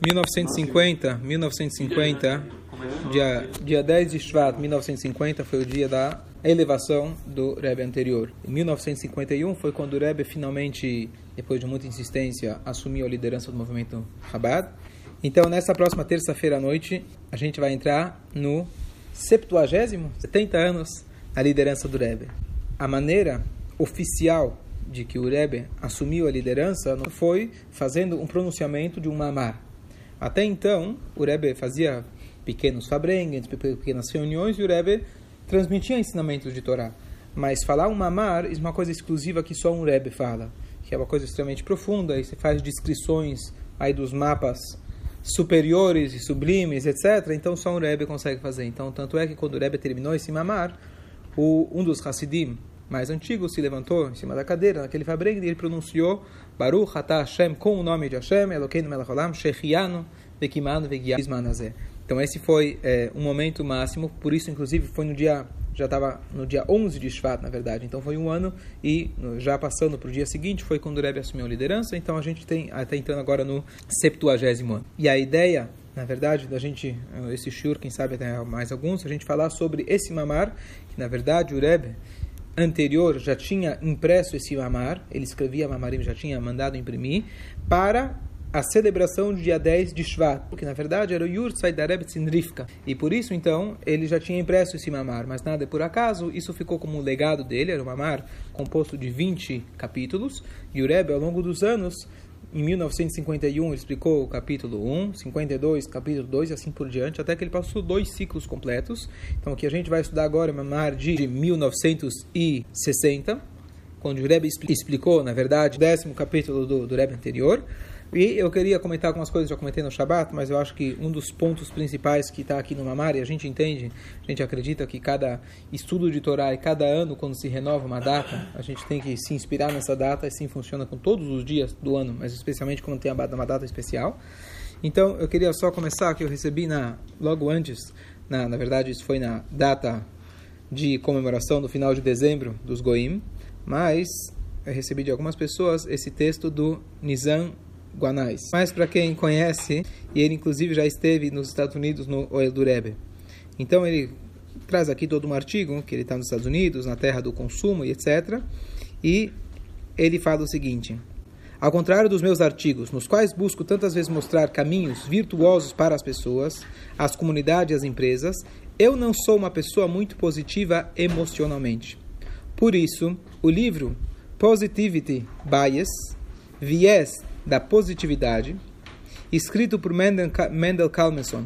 1950, 1950, dia, dia 10 de Shvat, 1950, foi o dia da elevação do Rebbe anterior. Em 1951 foi quando o Rebbe finalmente, depois de muita insistência, assumiu a liderança do movimento Chabad. Então, nessa próxima terça-feira à noite, a gente vai entrar no 70 70 anos, a liderança do Rebbe. A maneira oficial de que o Rebbe assumiu a liderança foi fazendo um pronunciamento de um mamar. Até então, o Rebbe fazia pequenos fabrengues, pequenas reuniões, e o Rebbe transmitia ensinamentos de Torá. Mas falar um mamar é uma coisa exclusiva que só um Rebbe fala, que é uma coisa extremamente profunda, e se faz descrições aí dos mapas superiores e sublimes, etc. Então só um Rebbe consegue fazer. Então, tanto é que quando o Rebbe terminou esse mamar, o, um dos Hasidim mais antigo se levantou em cima da cadeira, naquele fabreg, e ele pronunciou Baruch Atah Hashem com o nome de Hashem, Elokeinu Melech Olam, Shechianu Vekimanu Vegiazmanazeh. Então esse foi é, um momento máximo, por isso inclusive foi no dia já estava no dia 11 de Shvat, na verdade. Então foi um ano e já passando para o dia seguinte foi quando o Rebbe assumiu a liderança. Então a gente tem até entrando agora no 70 ano. E a ideia, na verdade, da gente esse shur, quem sabe até mais alguns, a gente falar sobre esse mamar, que na verdade o Rebbe anterior já tinha impresso esse mamar, ele escrevia mamarim, já tinha mandado imprimir, para a celebração do dia 10 de Shvat, porque na verdade era o Yurtzai da Rebbe Tzindrifka. E por isso, então, ele já tinha impresso esse mamar, mas nada por acaso, isso ficou como um legado dele, era um mamar composto de 20 capítulos, e o Rebbe, ao longo dos anos, em 1951 ele explicou o capítulo 1, 52, capítulo 2 e assim por diante, até que ele passou dois ciclos completos. Então o que a gente vai estudar agora é Mamar de 1960, quando o Rebbe explicou, na verdade, o décimo capítulo do, do Rebbe anterior. E eu queria comentar algumas coisas já comentei no Shabat, mas eu acho que um dos pontos principais que está aqui no Mamar, e a gente entende, a gente acredita que cada estudo de Torá e cada ano, quando se renova uma data, a gente tem que se inspirar nessa data, e assim funciona com todos os dias do ano, mas especialmente quando tem uma data especial. Então, eu queria só começar que eu recebi na, logo antes, na, na verdade, isso foi na data de comemoração do final de dezembro dos Goim, mas eu recebi de algumas pessoas esse texto do Nizam Guanais. Mas para quem conhece, e ele inclusive já esteve nos Estados Unidos no Oel do Rebbe. Então ele traz aqui todo um artigo, que ele está nos Estados Unidos, na terra do consumo e etc. E ele fala o seguinte: Ao contrário dos meus artigos, nos quais busco tantas vezes mostrar caminhos virtuosos para as pessoas, as comunidades e as empresas, eu não sou uma pessoa muito positiva emocionalmente. Por isso, o livro Positivity Bias, Viés da positividade, escrito por Mendel, Mendel Kalmenson,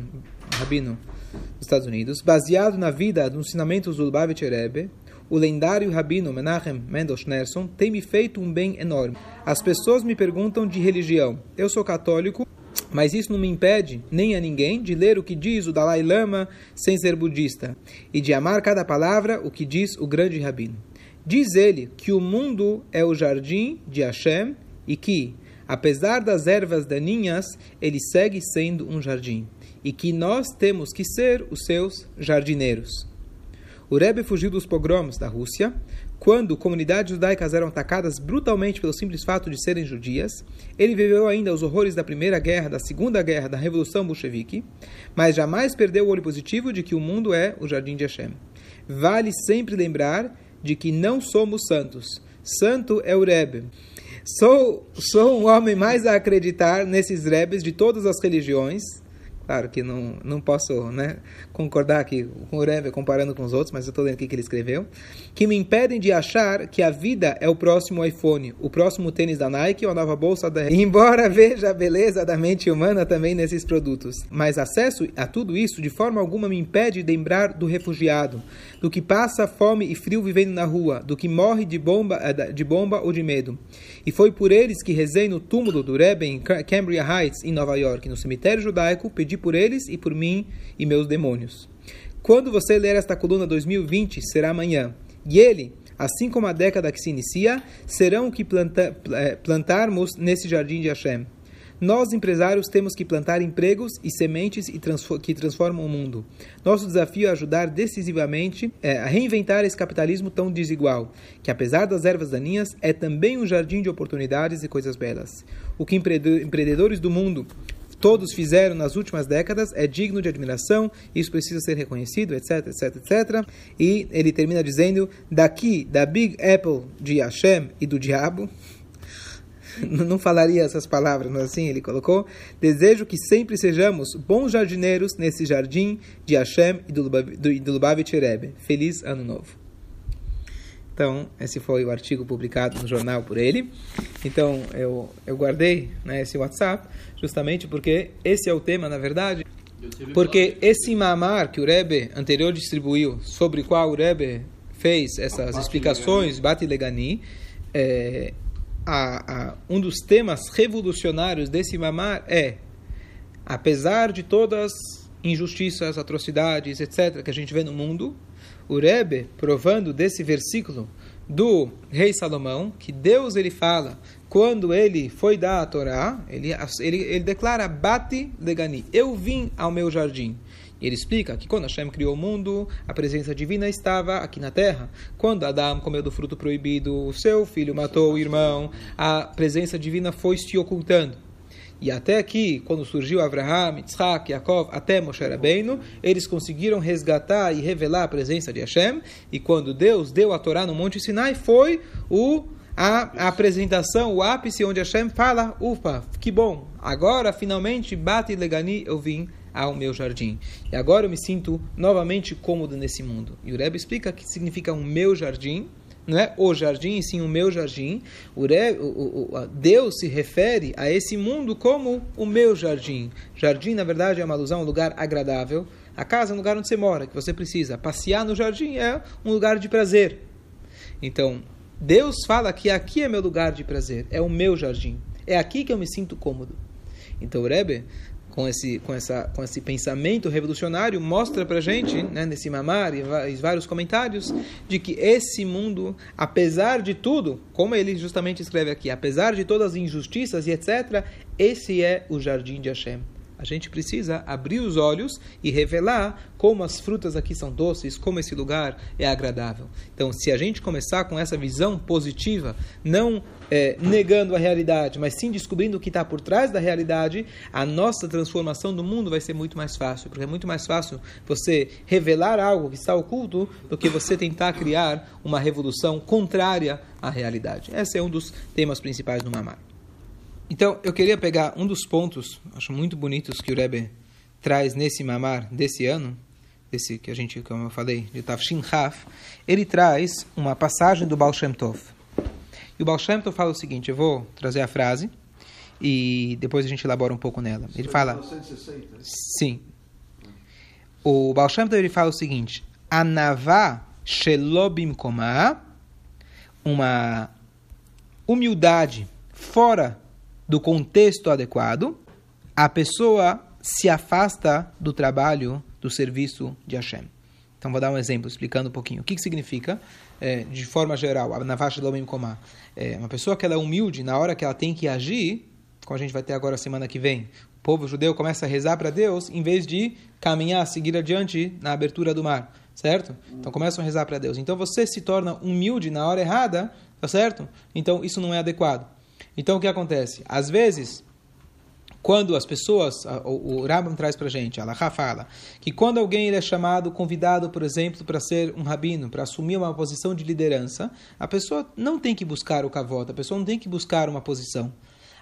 rabino dos Estados Unidos, baseado na vida dos ensinamentos do Lubavitcher Rebbe, o lendário rabino Menachem Mendel Schneerson tem me feito um bem enorme. As pessoas me perguntam de religião. Eu sou católico, mas isso não me impede, nem a ninguém, de ler o que diz o Dalai Lama sem ser budista e de amar cada palavra o que diz o grande rabino. Diz ele que o mundo é o jardim de Hashem e que, apesar das ervas daninhas, ele segue sendo um jardim, e que nós temos que ser os seus jardineiros. O Rebbe fugiu dos pogroms da Rússia, quando comunidades judaicas eram atacadas brutalmente pelo simples fato de serem judias. Ele viveu ainda os horrores da Primeira Guerra, da Segunda Guerra, da Revolução Bolchevique, mas jamais perdeu o olho positivo de que o mundo é o jardim de Hashem. Vale sempre lembrar de que não somos santos. Santo é o Rebbe. Sou, sou um homem mais a acreditar nesses rebes de todas as religiões. Claro que não, não posso né, concordar aqui com o Rebbe comparando com os outros, mas eu estou lendo aqui que ele escreveu. Que me impedem de achar que a vida é o próximo iPhone, o próximo tênis da Nike ou a nova bolsa da... Embora veja a beleza da mente humana também nesses produtos. Mas acesso a tudo isso de forma alguma me impede de lembrar do refugiado, do que passa fome e frio vivendo na rua, do que morre de bomba, eh, de bomba ou de medo. E foi por eles que rezei no túmulo do Rebbe em Cambria Heights, em Nova York, no cemitério judaico, pedi por eles e por mim e meus demônios. Quando você ler esta coluna 2020, será amanhã. E ele, assim como a década que se inicia, serão o que planta, eh, plantarmos nesse jardim de Hashem. Nós, empresários, temos que plantar empregos e sementes que transformam o mundo. Nosso desafio é ajudar decisivamente é, a reinventar esse capitalismo tão desigual, que apesar das ervas daninhas, é também um jardim de oportunidades e coisas belas. O que empreendedores do mundo todos fizeram nas últimas décadas é digno de admiração, isso precisa ser reconhecido, etc, etc, etc. E ele termina dizendo: daqui, da Big Apple de Hashem e do diabo, não falaria essas palavras, mas assim ele colocou: Desejo que sempre sejamos bons jardineiros nesse jardim de Hashem e do Lubavitch Rebbe. Feliz Ano Novo. Então, esse foi o artigo publicado no jornal por ele. Então, eu, eu guardei né, esse WhatsApp justamente porque esse é o tema, na verdade. Porque esse mamar que o Rebbe anterior distribuiu, sobre qual o Rebbe fez essas explicações, Bati Legani, é, a, a, um dos temas revolucionários desse mamar é, apesar de todas injustiças, atrocidades, etc., que a gente vê no mundo, o Rebbe, provando desse versículo do rei Salomão, que Deus ele fala quando ele foi dar a Torá, ele, ele, ele declara Bati Legani, eu vim ao meu jardim. Ele explica que quando Hashem criou o mundo, a presença divina estava aqui na terra. Quando Adão comeu do fruto proibido, o seu filho matou o irmão, a presença divina foi se ocultando. E até aqui, quando surgiu Abraham, Yitzhak, Yaakov, até Moshe Rabbeinu, eles conseguiram resgatar e revelar a presença de Hashem. E quando Deus deu a Torá no Monte Sinai, foi o a, apresentação, o ápice onde Hashem fala, ufa, que bom, agora finalmente bate legani eu vim ao meu jardim. E agora eu me sinto novamente cômodo nesse mundo. E o Rebbe explica que significa um meu jardim, não é o jardim, sim o meu jardim. O, Rebbe, o, o, Deus se refere a esse mundo como o meu jardim. Jardim, na verdade, é uma alusão a um lugar agradável. A casa é um lugar onde você mora, que você precisa. Passear no jardim é um lugar de prazer. Então, Deus fala que aqui é meu lugar de prazer, é o meu jardim. É aqui que eu me sinto cômodo. Então, Rebbe com esse, com, essa, com esse pensamento revolucionário, mostra para gente, né, nesse mamar e vários comentários, de que esse mundo, apesar de tudo, como ele justamente escreve aqui, apesar de todas as injustiças e etc., esse é o jardim de Hashem. A gente precisa abrir os olhos e revelar como as frutas aqui são doces, como esse lugar é agradável. Então, se a gente começar com essa visão positiva, não é, negando a realidade, mas sim descobrindo o que está por trás da realidade, a nossa transformação do mundo vai ser muito mais fácil, porque é muito mais fácil você revelar algo que está oculto do que você tentar criar uma revolução contrária à realidade. Esse é um dos temas principais do Mamar. Então, eu queria pegar um dos pontos, acho muito bonitos, que o Rebbe traz nesse mamar desse ano, desse que a gente, como eu falei, de Tafshin Haf, ele traz uma passagem do Baal Shem Tov. E o Baal Shem Tov fala o seguinte, eu vou trazer a frase e depois a gente elabora um pouco nela. Ele fala... Sim. O Baal Shem Tov ele fala o seguinte, Anavá Shelobim Komah, uma humildade fora do contexto adequado, a pessoa se afasta do trabalho, do serviço de Hashem. Então vou dar um exemplo, explicando um pouquinho. O que, que significa, é, de forma geral, a Navash Lomim Komá? É uma pessoa que ela é humilde, na hora que ela tem que agir, como a gente vai ter agora semana que vem, o povo judeu começa a rezar para Deus, em vez de caminhar, seguir adiante na abertura do mar, certo? Então começam a rezar para Deus. Então você se torna humilde na hora errada, tá certo? Então isso não é adequado. Então o que acontece? Às vezes, quando as pessoas, o, o traz para a gente, Allah fala, que quando alguém é chamado, convidado, por exemplo, para ser um rabino, para assumir uma posição de liderança, a pessoa não tem que buscar o cavota, a pessoa não tem que buscar uma posição.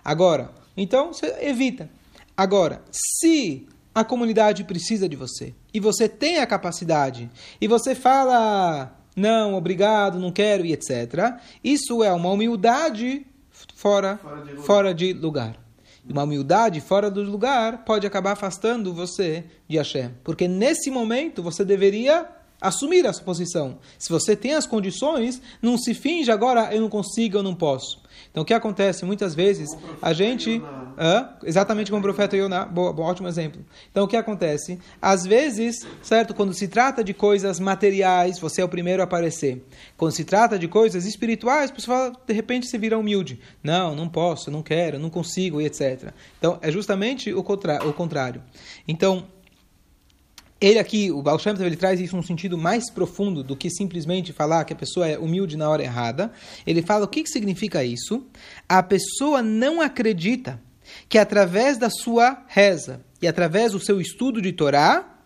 Agora, então, você evita. Agora, se a comunidade precisa de você e você tem a capacidade e você fala não, obrigado, não quero e etc. Isso é uma humildade fora, fora, de, fora de lugar. E uma humildade fora do lugar pode acabar afastando você de Hashem. Porque nesse momento você deveria assumir essa posição. Se você tem as condições, não se finge agora eu não consigo, eu não posso. Então, o que acontece muitas vezes, a gente. Exatamente como o profeta Yonah, boa, bom, ótimo exemplo. Então, o que acontece? Às vezes, certo, quando se trata de coisas materiais, você é o primeiro a aparecer. Quando se trata de coisas espirituais, você fala, de repente você vira humilde. Não, não posso, não quero, não consigo, e etc. Então, é justamente o, contra o contrário. Então, ele aqui, o Baal Shem ele traz isso num sentido mais profundo do que simplesmente falar que a pessoa é humilde na hora errada. Ele fala o que, que significa isso. A pessoa não acredita que através da sua reza e através do seu estudo de Torá,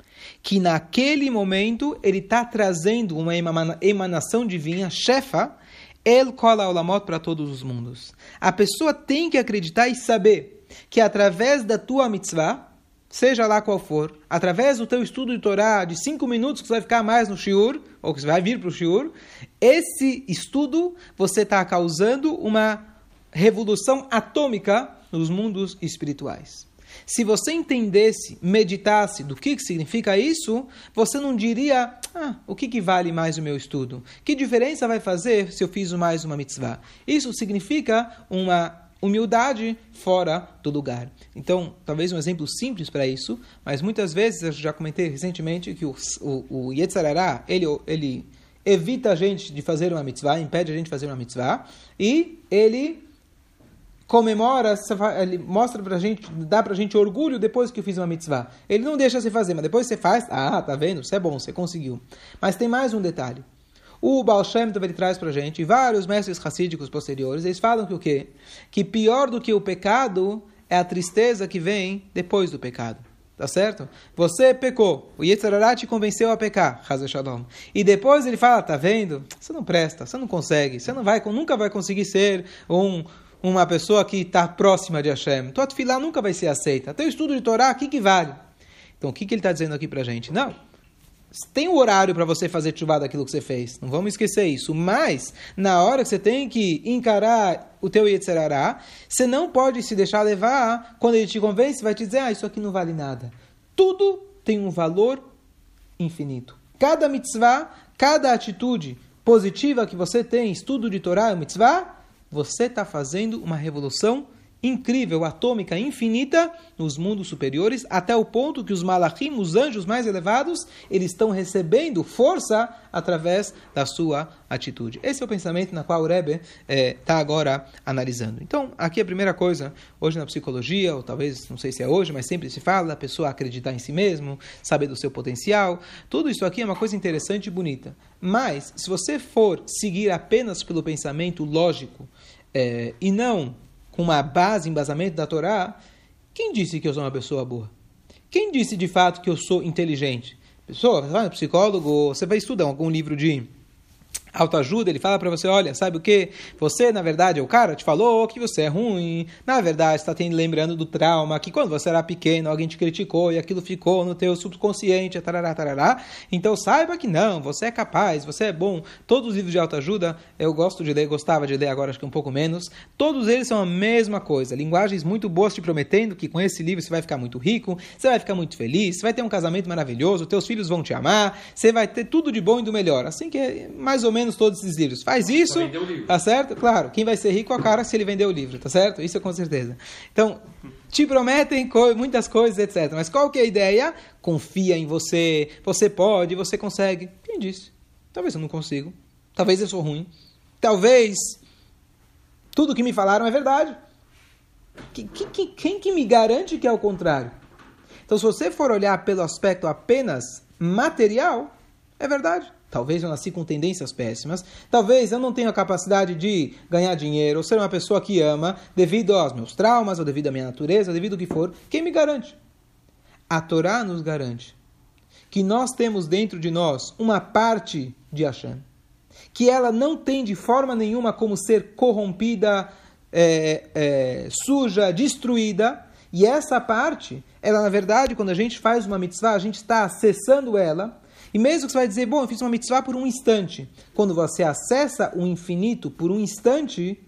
que naquele momento ele está trazendo uma emanação divina, chefa, El Kola Olamot para todos os mundos. A pessoa tem que acreditar e saber que através da tua mitzvah, seja lá qual for, através do teu estudo de Torá, de cinco minutos que você vai ficar mais no shiur, ou que você vai vir para o shiur, esse estudo você está causando uma revolução atômica nos mundos espirituais. Se você entendesse, meditasse do que, que significa isso, você não diria, ah, o que, que vale mais o meu estudo? Que diferença vai fazer se eu fiz mais uma mitzvah? Isso significa uma humildade fora do lugar. Então, talvez um exemplo simples para isso, mas muitas vezes, eu já comentei recentemente que o, o, o ele, ele evita a gente de fazer uma mitzvah, impede a gente de fazer uma mitzvah, e ele comemora, ele mostra pra gente, dá pra gente orgulho depois que eu fiz uma mitzvah. Ele não deixa você fazer, mas depois você faz, ah, tá vendo? Você é bom, você conseguiu. Mas tem mais um detalhe. O Baal Shem ele traz pra gente, e vários mestres racídicos posteriores, eles falam que o quê? Que pior do que o pecado é a tristeza que vem depois do pecado. Tá certo? Você pecou. O Yetzirará te convenceu a pecar. Shalom. E depois ele fala, tá vendo? Você não presta, você não consegue. Você não vai, nunca vai conseguir ser um uma pessoa que está próxima de Hashem. Tua tefilá nunca vai ser aceita. Teu estudo de Torá, o que, que vale? Então, o que, que ele está dizendo aqui para gente? Não. Tem o um horário para você fazer chuva daquilo que você fez. Não vamos esquecer isso. Mas, na hora que você tem que encarar o teu Yetzerará, você não pode se deixar levar. Quando ele te convence, vai te dizer, ah, isso aqui não vale nada. Tudo tem um valor infinito. Cada mitzvah, cada atitude positiva que você tem, estudo de Torá, mitzvah, você está fazendo uma revolução incrível, atômica, infinita nos mundos superiores, até o ponto que os malachim, os anjos mais elevados, eles estão recebendo força através da sua atitude. Esse é o pensamento na qual o Rebbe está tá agora analisando. Então, aqui a primeira coisa, hoje na psicologia, ou talvez, não sei se é hoje, mas sempre se fala da pessoa acreditar em si mesmo, saber do seu potencial. Tudo isso aqui é uma coisa interessante e bonita. Mas, se você for seguir apenas pelo pensamento lógico, é, e não com uma base, embasamento da Torá, quem disse que eu sou uma pessoa boa? Quem disse de fato que eu sou inteligente? Pessoa, vai no psicólogo, você vai estudar algum livro de autoajuda, ele fala para você, olha, sabe o que? Você, na verdade, o cara te falou que você é ruim. Na verdade, está lembrando do trauma, que quando você era pequeno, alguém te criticou e aquilo ficou no teu subconsciente, tarará, tarará. Então saiba que não, você é capaz, você é bom. Todos os livros de autoajuda, eu gosto de ler, gostava de ler agora, acho que um pouco menos. Todos eles são a mesma coisa. Linguagens muito boas te prometendo que com esse livro você vai ficar muito rico, você vai ficar muito feliz, você vai ter um casamento maravilhoso, teus filhos vão te amar, você vai ter tudo de bom e do melhor. Assim que é mais ou menos menos todos esses livros. Faz isso, tá certo? Claro, quem vai ser rico é a cara se ele vender o livro, tá certo? Isso é com certeza. Então, te prometem co muitas coisas, etc. Mas qual que é a ideia? Confia em você, você pode, você consegue. Quem disse? Talvez eu não consigo. Talvez eu sou ruim. Talvez tudo que me falaram é verdade. Que, que, quem que me garante que é o contrário? Então, se você for olhar pelo aspecto apenas material, é verdade. Talvez eu nasci com tendências péssimas. Talvez eu não tenha a capacidade de ganhar dinheiro ou ser uma pessoa que ama devido aos meus traumas, ou devido à minha natureza, devido ao que for. Quem me garante? A Torá nos garante que nós temos dentro de nós uma parte de Hashem, que ela não tem de forma nenhuma como ser corrompida, é, é, suja, destruída. E essa parte, ela na verdade, quando a gente faz uma mitzvah, a gente está acessando ela e mesmo que você vai dizer, bom, eu fiz uma mitzvah por um instante. Quando você acessa o infinito por um instante,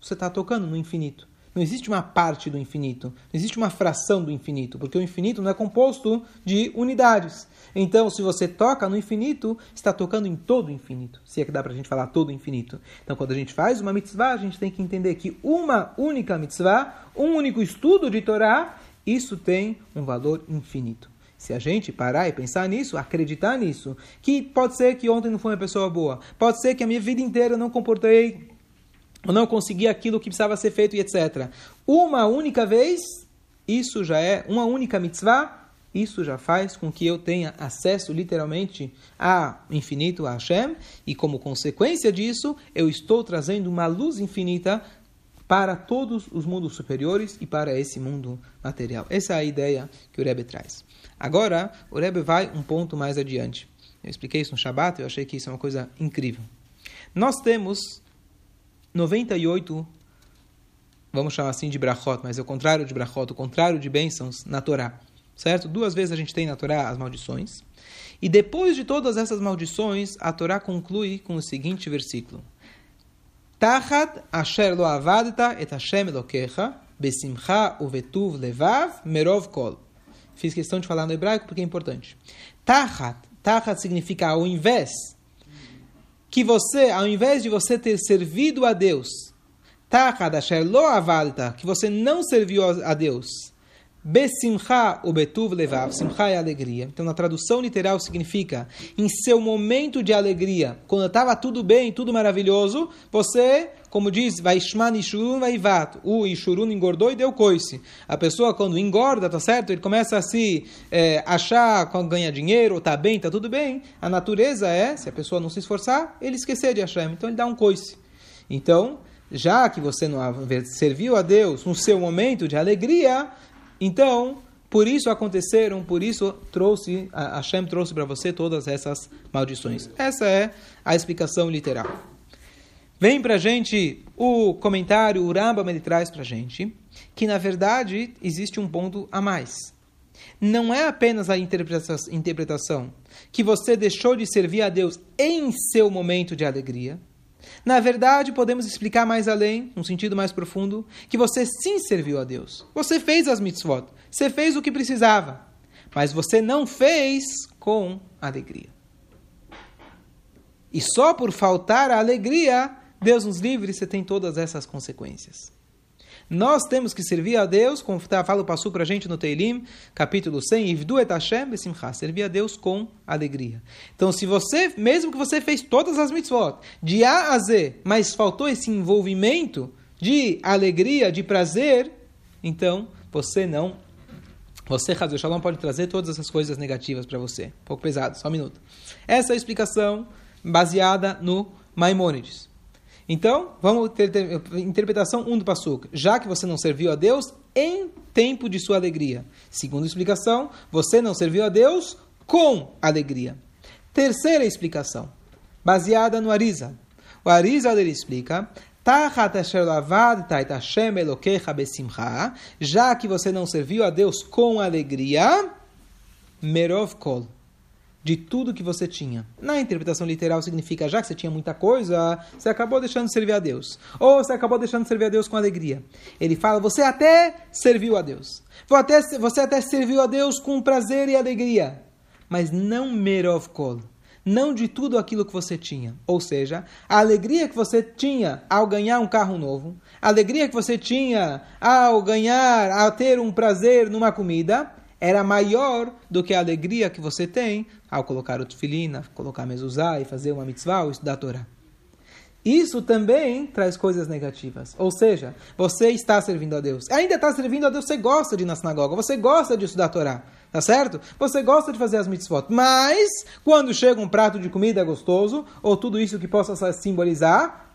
você está tocando no infinito. Não existe uma parte do infinito, não existe uma fração do infinito, porque o infinito não é composto de unidades. Então, se você toca no infinito, está tocando em todo o infinito. Se é que dá para a gente falar todo o infinito. Então, quando a gente faz uma mitzvah, a gente tem que entender que uma única mitzvah, um único estudo de Torá, isso tem um valor infinito. Se a gente parar e pensar nisso, acreditar nisso, que pode ser que ontem não foi uma pessoa boa, pode ser que a minha vida inteira eu não comportei, ou não consegui aquilo que precisava ser feito e etc. Uma única vez, isso já é uma única mitzvah, isso já faz com que eu tenha acesso literalmente a infinito, a Hashem, e como consequência disso, eu estou trazendo uma luz infinita para todos os mundos superiores e para esse mundo material. Essa é a ideia que o Rebbe traz. Agora, o Rebbe vai um ponto mais adiante. Eu expliquei isso no Shabat, eu achei que isso é uma coisa incrível. Nós temos 98, vamos chamar assim de brachot, mas é o contrário de brachot, o contrário de bênçãos na Torá. Certo? Duas vezes a gente tem na Torá as maldições. E depois de todas essas maldições, a Torá conclui com o seguinte versículo: Tachat asher lo avadta et Hashem elokecha, besimcha uvetuv levav merov kol. Fiz questão de falar no hebraico porque é importante. Tachat, tachat significa ao invés. Que você, ao invés de você ter servido a Deus, tachat asher lo avalta, que você não serviu a Deus, Besimcha o betuv levav. Simcha é alegria. Então, na tradução literal, significa em seu momento de alegria, quando estava tudo bem, tudo maravilhoso, você, como diz, vai shman ishurun vaivat. O ishurun engordou e deu coice. A pessoa, quando engorda, tá certo? Ele começa a se é, achar quando ganha dinheiro, tá bem, tá tudo bem. A natureza é, se a pessoa não se esforçar, ele esquecer de Hashem. Então, ele dá um coice. Então, já que você não serviu a Deus no seu momento de alegria, então, por isso aconteceram, por isso trouxe, a Hashem trouxe para você todas essas maldições. Essa é a explicação literal. Vem para gente o comentário, o Rambam ele traz para gente que, na verdade, existe um ponto a mais. Não é apenas a interpretação que você deixou de servir a Deus em seu momento de alegria, na verdade, podemos explicar mais além, num sentido mais profundo, que você sim serviu a Deus. Você fez as mitzvot. Você fez o que precisava. Mas você não fez com alegria. E só por faltar a alegria, Deus nos livre, você tem todas essas consequências. Nós temos que servir a Deus, como fala o Passu para a gente no Teilim, capítulo 100, Ivdu et Hashem besimcha, servir a Deus com alegria. Então, se você, mesmo que você fez todas as mitzvot, de A a Z, mas faltou esse envolvimento de alegria, de prazer, então você não você, Hazel Shalom, pode trazer todas essas coisas negativas para você. Um pouco pesado, só um minuto. Essa é a explicação baseada no Maimônides. Então, vamos ter, ter interpretação 1 um do Passuk. Já que você não serviu a Deus em tempo de sua alegria. Segunda explicação, você não serviu a Deus com alegria. Terceira explicação, baseada no Arisa. O Arisa ele explica já que você não serviu a Deus com alegria, merov kol de tudo que você tinha. Na interpretação literal significa já que você tinha muita coisa, você acabou deixando de servir a Deus. Ou você acabou deixando de servir a Deus com alegria. Ele fala, você até serviu a Deus. Você até serviu a Deus com prazer e alegria. Mas não merov kol. Não de tudo aquilo que você tinha. Ou seja, a alegria que você tinha ao ganhar um carro novo, a alegria que você tinha ao ganhar, ao ter um prazer numa comida, era maior do que a alegria que você tem ao colocar o tefilina, colocar mezuzá e fazer uma mitzvah ou estudar a Torá. Isso também traz coisas negativas. Ou seja, você está servindo a Deus. Ainda está servindo a Deus, você gosta de ir na sinagoga, você gosta de estudar a Torá. Tá certo? Você gosta de fazer as mitzvot. Mas, quando chega um prato de comida gostoso, ou tudo isso que possa simbolizar,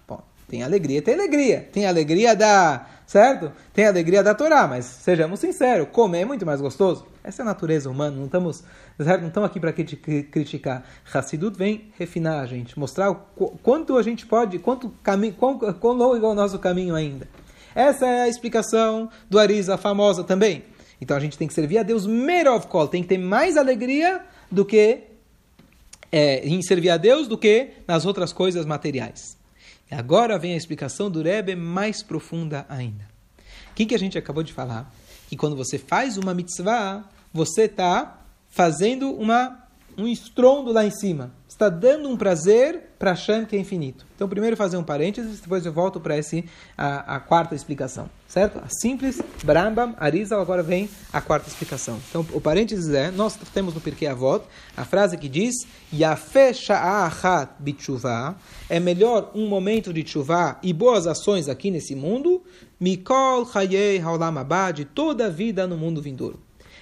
tem alegria, tem alegria. Tem alegria da. Certo? Tem alegria da Torá, mas sejamos sinceros, comer é muito mais gostoso. Essa é a natureza humana, não estamos, não estamos aqui para criticar. Hassidut vem refinar a gente, mostrar o quanto a gente pode, quanto caminho, quão, longo é o nosso caminho ainda. Essa é a explicação do Arisa, famosa também. Então a gente tem que servir a Deus merov kol, tem que ter mais alegria do que é, em servir a Deus do que nas outras coisas materiais. Agora vem a explicação do Rebbe mais profunda ainda. O que, que a gente acabou de falar? Que quando você faz uma mitzvah, você está fazendo uma, um estrondo lá em cima. Está dando um prazer para Hashem que é infinito. Então, primeiro fazer um parênteses, depois eu volto para a, a quarta explicação. Certo? A simples, Brambam, Arizal, agora vem a quarta explicação. Então, o parênteses é, nós temos no Pirkei Avot, a frase que diz, é melhor um momento de chuvá e boas ações aqui nesse mundo, Mikol chayei haolam de toda a vida no mundo vindouro.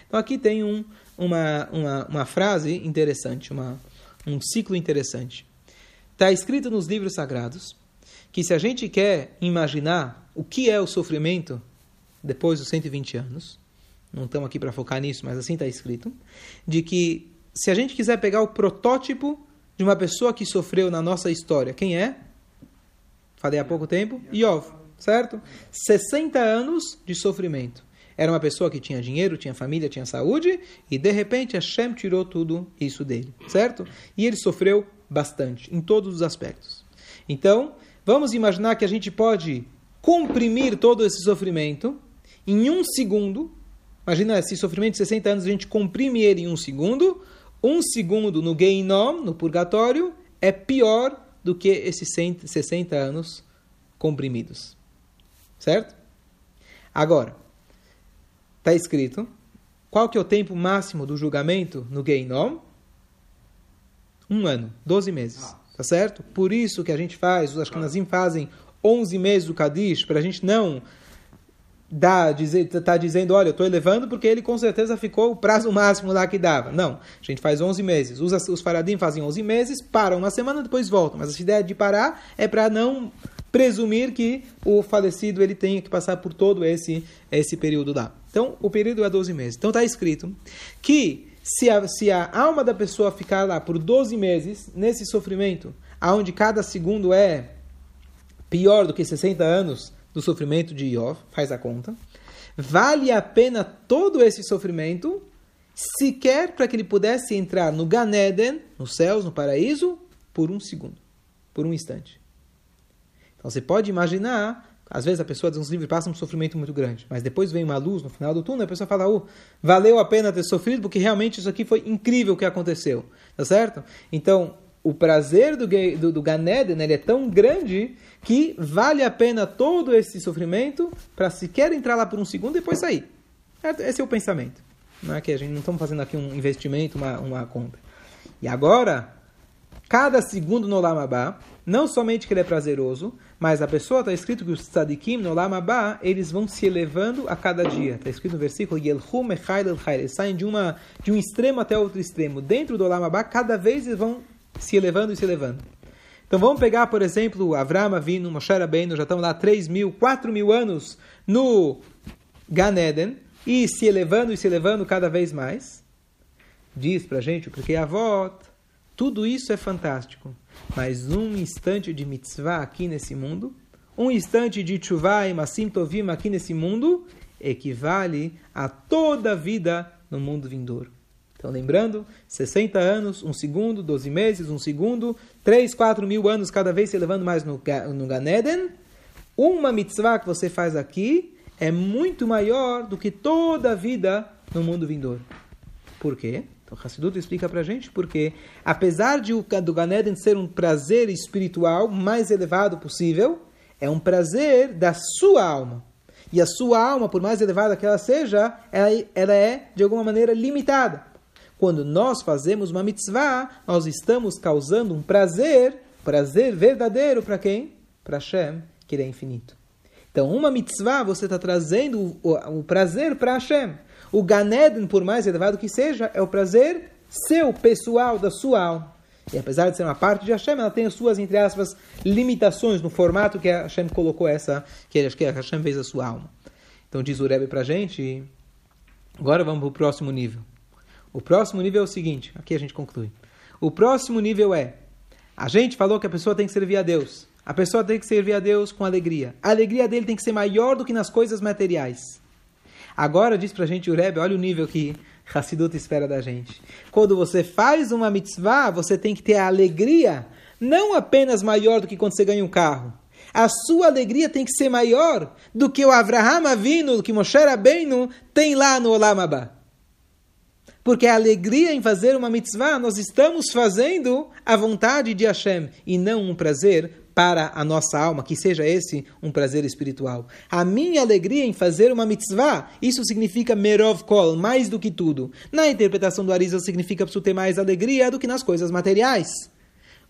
Então, aqui tem um, uma, uma, uma frase interessante, uma, um ciclo interessante. Está escrito nos livros sagrados que se a gente quer imaginar o que é o sofrimento depois dos 120 anos, não estamos aqui para focar nisso, mas assim está escrito, de que se a gente quiser pegar o protótipo de uma pessoa que sofreu na nossa história, quem é? Falei há pouco tempo? Iov, certo? 60 anos de sofrimento. Era uma pessoa que tinha dinheiro, tinha família, tinha saúde, e de repente Hashem tirou tudo isso dele, certo? E ele sofreu bastante, em todos os aspectos. Então, vamos imaginar que a gente pode comprimir todo esse sofrimento em um segundo. Imagina esse sofrimento de 60 anos, a gente comprime ele em um segundo. Um segundo no Geinom, no purgatório, é pior do que esses 60 anos comprimidos. Certo? Agora, está escrito qual que é o tempo máximo do julgamento no Geinom? Um ano, 12 meses. Tá certo? Por isso que a gente faz, os Ashkenazim fazem 11 meses do Kadish, para a gente não dar, dizer, tá dizendo, olha, eu estou elevando porque ele com certeza ficou o prazo máximo lá que dava. Não, a gente faz 11 meses. Os, os faradim fazem 11 meses, param uma semana, depois voltam. Mas a ideia de parar é para não presumir que o falecido ele tenha que passar por todo esse, esse período lá. Então, o período é 12 meses. Então, está escrito que se a, se a alma da pessoa ficar lá por 12 meses, nesse sofrimento, aonde cada segundo é pior do que 60 anos do sofrimento de Iov, faz a conta, vale a pena todo esse sofrimento sequer para que ele pudesse entrar no Ganeden, nos céus, no paraíso, por um segundo, por um instante. Então você pode imaginar às vezes a pessoa diz uns livros passa um sofrimento muito grande, mas depois vem uma luz no final do túnel, a pessoa fala, oh, valeu a pena ter sofrido, porque realmente isso aqui foi incrível o que aconteceu. Tá certo? Então, o prazer do, do, do Ganeden ele é tão grande que vale a pena todo esse sofrimento para sequer entrar lá por um segundo e depois sair. Esse é o pensamento. Não é que a gente não estamos fazendo aqui um investimento, uma, uma compra. E agora, cada segundo no Lamabá, não somente que ele é prazeroso, mas a pessoa está escrito que os tzadikim no Lamabá, eles vão se elevando a cada dia. Está escrito no versículo, eles saem de, uma, de um extremo até outro extremo. Dentro do Lamabá, cada vez eles vão se elevando e se elevando. Então vamos pegar, por exemplo, Avram Avinu, Moshe Rabbeinu, já estão lá 3 mil, 4 mil anos no Gan Eden, e se elevando e se elevando cada vez mais. Diz para a gente, porque a volta, tudo isso é fantástico. Mas um instante de mitzvah aqui nesse mundo, um instante de tshuva e masim tovim aqui nesse mundo, equivale a toda a vida no mundo vindouro. Então, lembrando, 60 anos, um segundo, 12 meses, um segundo, 3, 4 mil anos cada vez se elevando mais no, no Ganeden. Uma mitzvah que você faz aqui é muito maior do que toda a vida no mundo vindouro. Por quê? Então, Hassidut explica para a gente porque, apesar de o do Ganeden ser um prazer espiritual mais elevado possível, é um prazer da sua alma. E a sua alma, por mais elevada que ela seja, ela, ela é, de alguma maneira, limitada. Quando nós fazemos uma mitzvah, nós estamos causando um prazer, prazer verdadeiro para quem? Para Hashem, que ele é infinito. Então, uma mitzvah, você está trazendo o, o prazer para Hashem. O Ganeden, por mais elevado que seja, é o prazer seu, pessoal, da sua alma. E apesar de ser uma parte de Hashem, ela tem as suas, entre aspas, limitações no formato que Hashem colocou essa, que a Hashem fez a sua alma. Então diz o Rebbe para a gente, agora vamos para o próximo nível. O próximo nível é o seguinte, aqui a gente conclui. O próximo nível é, a gente falou que a pessoa tem que servir a Deus. A pessoa tem que servir a Deus com alegria. A alegria dele tem que ser maior do que nas coisas materiais. Agora diz pra gente o Rebbe, olha o nível que Hassidut espera da gente. Quando você faz uma mitzvah, você tem que ter a alegria não apenas maior do que quando você ganha um carro. a sua alegria tem que ser maior do que o Avraham Avinu, que Moshe Rabbeinu tem lá no Olam Abba. Porque a alegria em fazer uma mitzvah, nós estamos fazendo a vontade de Hashem e não um prazer para a nossa alma, que seja esse um prazer espiritual. A minha alegria em fazer uma mitzvah, isso significa merov kol, mais do que tudo. Na interpretação do Arizal, significa ter mais alegria do que nas coisas materiais.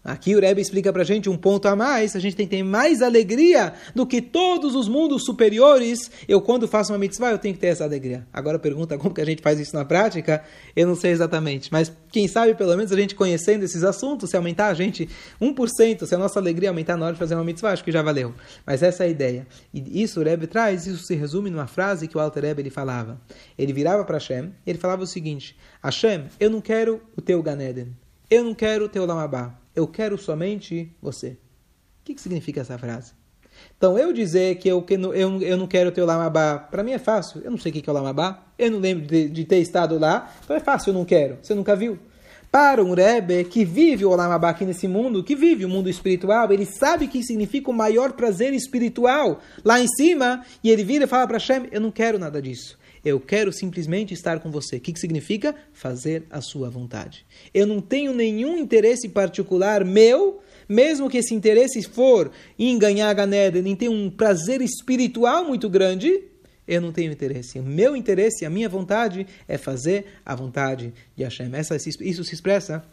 Aqui o Rebbe explica para a gente um ponto a mais, a gente tem que ter mais alegria do que todos os mundos superiores. Eu, quando faço uma mitzvah, eu tenho que ter essa alegria. Agora pergunta como que a gente faz isso na prática, eu não sei exatamente. Mas quem sabe, pelo menos, a gente conhecendo esses assuntos, se aumentar a gente 1%, se a nossa alegria aumentar na hora de fazer uma mitzvah, acho que já valeu. Mas essa é a ideia. E isso o Rebbe traz, isso se resume numa frase que o Alter Rebbe ele falava. Ele virava para Hashem e ele falava o seguinte, Hashem, eu não quero o teu Ganeden. Eu não quero o teu Lamabá eu quero somente você. O que, que significa essa frase? Então, eu dizer que eu, que eu, eu não quero o Lamabá, para mim é fácil. Eu não sei o que é o Lamabá, eu não lembro de, de, ter estado lá, então é fácil, eu não quero. Você nunca viu? Para um Rebbe que vive o Lamabá aqui nesse mundo, que vive o mundo espiritual, ele sabe que significa o maior prazer espiritual lá em cima, e ele vira e fala para Hashem: Eu não quero nada disso. Eu quero simplesmente estar com você. O que, que significa? Fazer a sua vontade. Eu não tenho nenhum interesse particular meu, mesmo que esse interesse for em ganhar a Ganeda, nem tem um prazer espiritual muito grande, eu não tenho interesse. O meu interesse, a minha vontade é fazer a vontade de Hashem. Essa, isso se expressa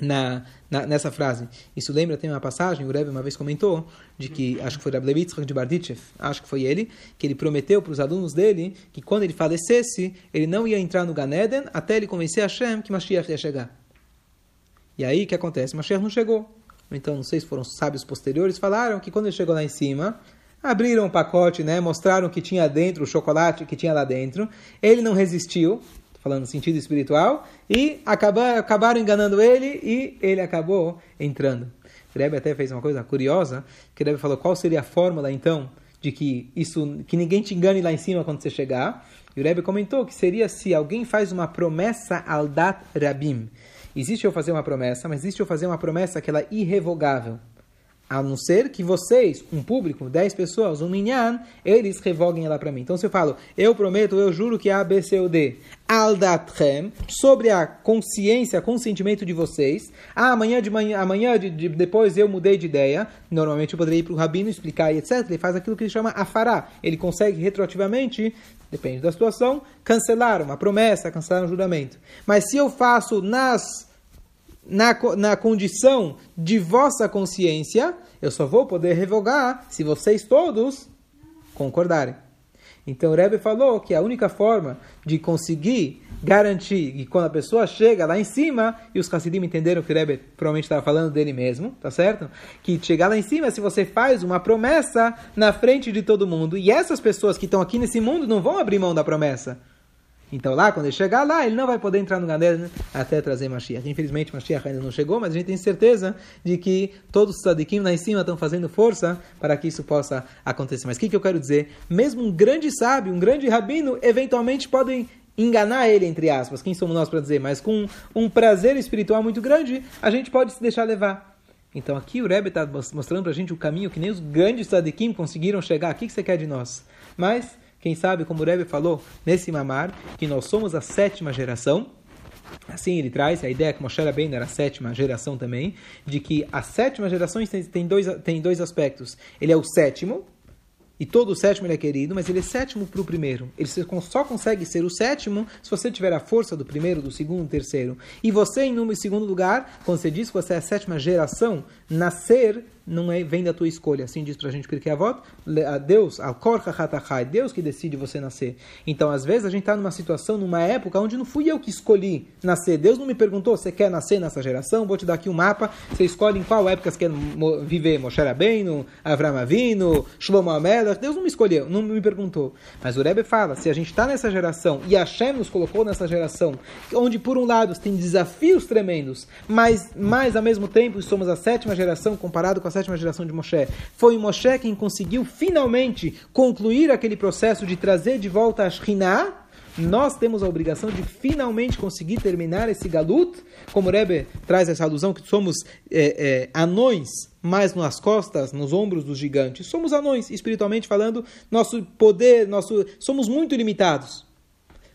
na, na, nessa frase. Isso lembra, tem uma passagem, o Rebbe uma vez comentou, de que, acho que foi Rabbi Levitzchak de Barditchev, acho que foi ele, que ele prometeu para os alunos dele que quando ele falecesse, ele não ia entrar no Ganeden até ele convencer Hashem que Mashiach ia chegar. E aí, o que acontece? Mashiach não chegou. Então, não sei se foram sábios posteriores, falaram que quando ele chegou lá em cima, abriram o pacote, né, mostraram que tinha dentro, o chocolate que tinha lá dentro, ele não resistiu, falando no sentido espiritual, e acabaram, acabaram enganando ele e ele acabou entrando. Rebbe até fez uma coisa curiosa, que Rebbe falou qual seria a fórmula então de que isso que ninguém te engane lá em cima quando você chegar. E o Rebbe comentou que seria se alguém faz uma promessa al dat rabim. Existe eu fazer uma promessa, mas existe eu fazer uma promessa que ela é irrevogável. A não ser que vocês, um público, 10 pessoas, um minyan, eles revoguem ela para mim. Então se eu falo, eu prometo, eu juro que é A, B, C ou D, aldatrem, sobre a consciência, consentimento de vocês. Ah, amanhã de manhã, amanhã de, de, depois eu mudei de ideia. Normalmente eu poderia ir para o rabino explicar e etc. Ele faz aquilo que ele chama afará. Ele consegue retroativamente, depende da situação, cancelar uma promessa, cancelar um juramento. Mas se eu faço nas na, na condição de vossa consciência, eu só vou poder revogar se vocês todos concordarem. Então o Rebbe falou que a única forma de conseguir garantir que quando a pessoa chega lá em cima, e os Hassidim entenderam que o Rebbe provavelmente estava falando dele mesmo, tá certo? Que chegar lá em cima se você faz uma promessa na frente de todo mundo, e essas pessoas que estão aqui nesse mundo não vão abrir mão da promessa. Então lá, quando ele chegar lá, ele não vai poder entrar no Ganeden até trazer Mashiach. Infelizmente, Mashiach ainda não chegou, mas a gente tem certeza de que todos os tzadikim lá em cima estão fazendo força para que isso possa acontecer. Mas o que, que eu quero dizer? Mesmo um grande sábio, um grande rabino, eventualmente podem enganar ele, entre aspas. Quem somos nós para dizer? Mas com um prazer espiritual muito grande, a gente pode se deixar levar. Então aqui o Rebbe está mostrando para a gente o caminho que nem os grandes tzadikim conseguiram chegar. O que, que você quer de nós? Mas quem sabe, como o Rebbe falou nesse mamar, que nós somos a sétima geração. Assim ele traz a ideia que Moshe Rabbeinu era a sétima geração também, de que a sétima geração tem dois, tem dois aspectos. Ele é o sétimo, e todo o sétimo ele é querido, mas ele é sétimo para o primeiro. Ele só consegue ser o sétimo se você tiver a força do primeiro, do segundo, do terceiro. E você, em número segundo lugar, quando você diz que você é a sétima geração, nascer não é, vem da tua escolha. Assim diz pra gente porque a voto, Deus, al Deus que decide você nascer. Então, às vezes, a gente está numa situação, numa época onde não fui eu que escolhi nascer. Deus não me perguntou, você quer nascer nessa geração? Vou te dar aqui um mapa, você escolhe em qual época você quer viver. Moshe Rabbeinu, Avram Avinu, Shlomo Amelach. Deus não me escolheu, não me perguntou. Mas o Rebbe fala, se a gente está nessa geração, e Hashem nos colocou nessa geração, onde por um lado tem desafios tremendos, mas, mas ao mesmo tempo somos a sétima geração comparado com a sétima geração de Moshe. Foi Moshe quem conseguiu finalmente concluir aquele processo de trazer de volta a Shekhinah, nós temos a obrigação de finalmente conseguir terminar esse galut, como o Rebbe traz essa alusão que somos é, é, anões, mais nas costas, nos ombros dos gigantes. Somos anões, espiritualmente falando, nosso poder, nosso, somos muito limitados.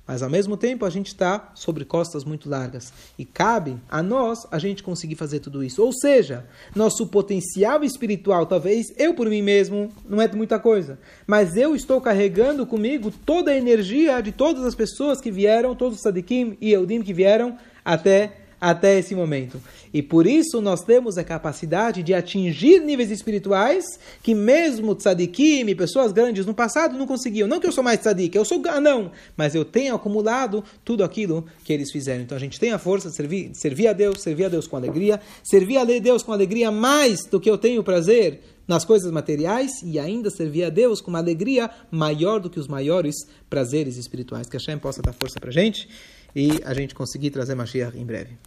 Mas ao mesmo tempo a gente está sobre costas muito largas. E cabe a nós a gente conseguir fazer tudo isso. Ou seja, nosso potencial espiritual, talvez eu por mim mesmo, não é muita coisa. Mas eu estou carregando comigo toda a energia de todas as pessoas que vieram, todos os sadikim e eudim que vieram até até esse momento. E por isso nós temos a capacidade de atingir níveis espirituais que mesmo tzadikim, pessoas grandes no passado não conseguiam. Não que eu sou mais tzadik, eu sou não, mas eu tenho acumulado tudo aquilo que eles fizeram. Então a gente tem a força de servir, servir a Deus, servir a Deus com alegria, servir a Deus com alegria mais do que eu tenho prazer nas coisas materiais e ainda servir a Deus com uma alegria maior do que os maiores prazeres espirituais. Que a Hashem possa dar força para gente e a gente conseguir trazer Mashiach em breve.